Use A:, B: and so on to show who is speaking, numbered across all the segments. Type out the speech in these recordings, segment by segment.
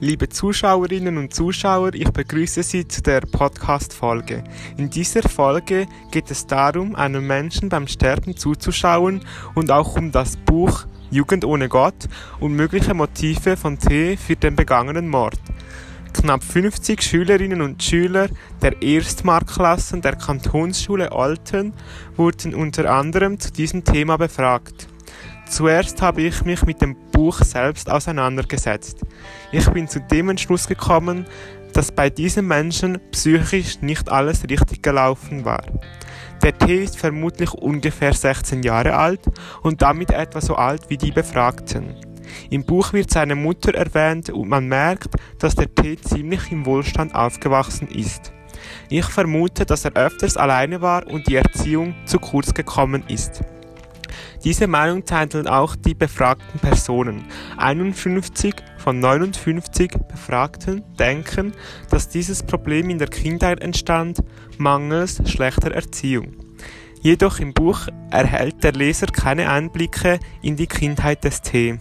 A: Liebe Zuschauerinnen und Zuschauer, ich begrüße Sie zu der Podcast-Folge. In dieser Folge geht es darum, einem Menschen beim Sterben zuzuschauen und auch um das Buch Jugend ohne Gott und mögliche Motive von T für den begangenen Mord. Knapp 50 Schülerinnen und Schüler der Erstmarkklassen der Kantonsschule Alten wurden unter anderem zu diesem Thema befragt. Zuerst habe ich mich mit dem Buch selbst auseinandergesetzt. Ich bin zu dem Entschluss gekommen, dass bei diesem Menschen psychisch nicht alles richtig gelaufen war. Der T ist vermutlich ungefähr 16 Jahre alt und damit etwa so alt wie die Befragten. Im Buch wird seine Mutter erwähnt und man merkt, dass der T ziemlich im Wohlstand aufgewachsen ist. Ich vermute, dass er öfters alleine war und die Erziehung zu kurz gekommen ist. Diese Meinung teilen auch die befragten Personen. 51 von 59 Befragten denken, dass dieses Problem in der Kindheit entstand, mangels schlechter Erziehung. Jedoch im Buch erhält der Leser keine Einblicke in die Kindheit des T.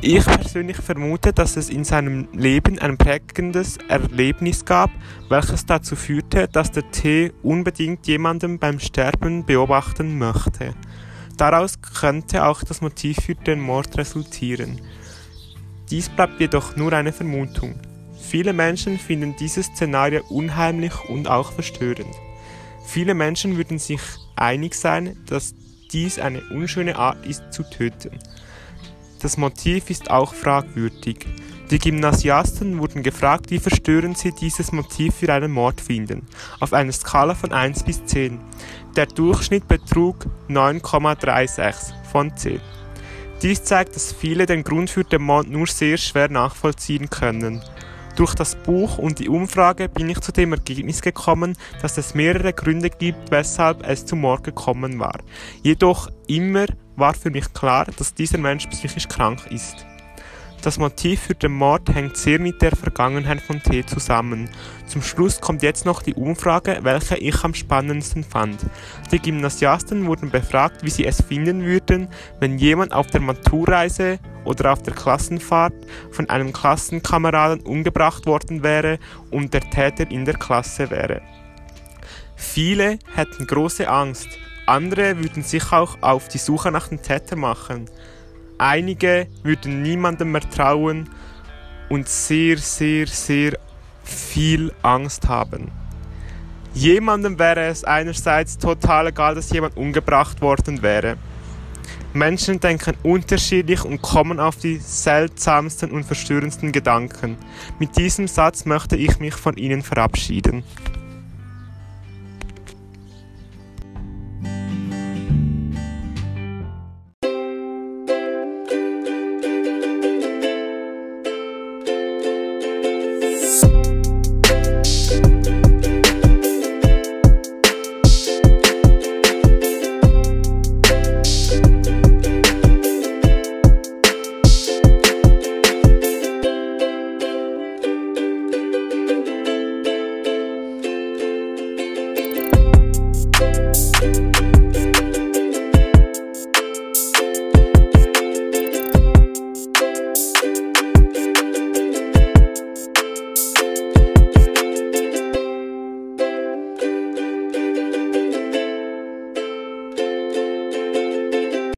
A: Ich persönlich vermute, dass es in seinem Leben ein prägendes Erlebnis gab, welches dazu führte, dass der T unbedingt jemanden beim Sterben beobachten möchte. Daraus könnte auch das Motiv für den Mord resultieren. Dies bleibt jedoch nur eine Vermutung. Viele Menschen finden dieses Szenario unheimlich und auch verstörend. Viele Menschen würden sich einig sein, dass dies eine unschöne Art ist zu töten. Das Motiv ist auch fragwürdig. Die Gymnasiasten wurden gefragt, wie verstörend sie dieses Motiv für einen Mord finden, auf einer Skala von 1 bis 10. Der Durchschnitt betrug 9,36 von 10. Dies zeigt, dass viele den Grund für den Mord nur sehr schwer nachvollziehen können. Durch das Buch und die Umfrage bin ich zu dem Ergebnis gekommen, dass es mehrere Gründe gibt, weshalb es zum Mord gekommen war. Jedoch immer war für mich klar, dass dieser Mensch psychisch krank ist. Das Motiv für den Mord hängt sehr mit der Vergangenheit von T zusammen. Zum Schluss kommt jetzt noch die Umfrage, welche ich am spannendsten fand. Die Gymnasiasten wurden befragt, wie sie es finden würden, wenn jemand auf der Maturreise oder auf der Klassenfahrt von einem Klassenkameraden umgebracht worden wäre und der Täter in der Klasse wäre. Viele hätten große Angst, andere würden sich auch auf die Suche nach dem Täter machen. Einige würden niemandem mehr trauen und sehr, sehr, sehr viel Angst haben. Jemandem wäre es einerseits total egal, dass jemand umgebracht worden wäre. Menschen denken unterschiedlich und kommen auf die seltsamsten und verstörendsten Gedanken. Mit diesem Satz möchte ich mich von Ihnen verabschieden.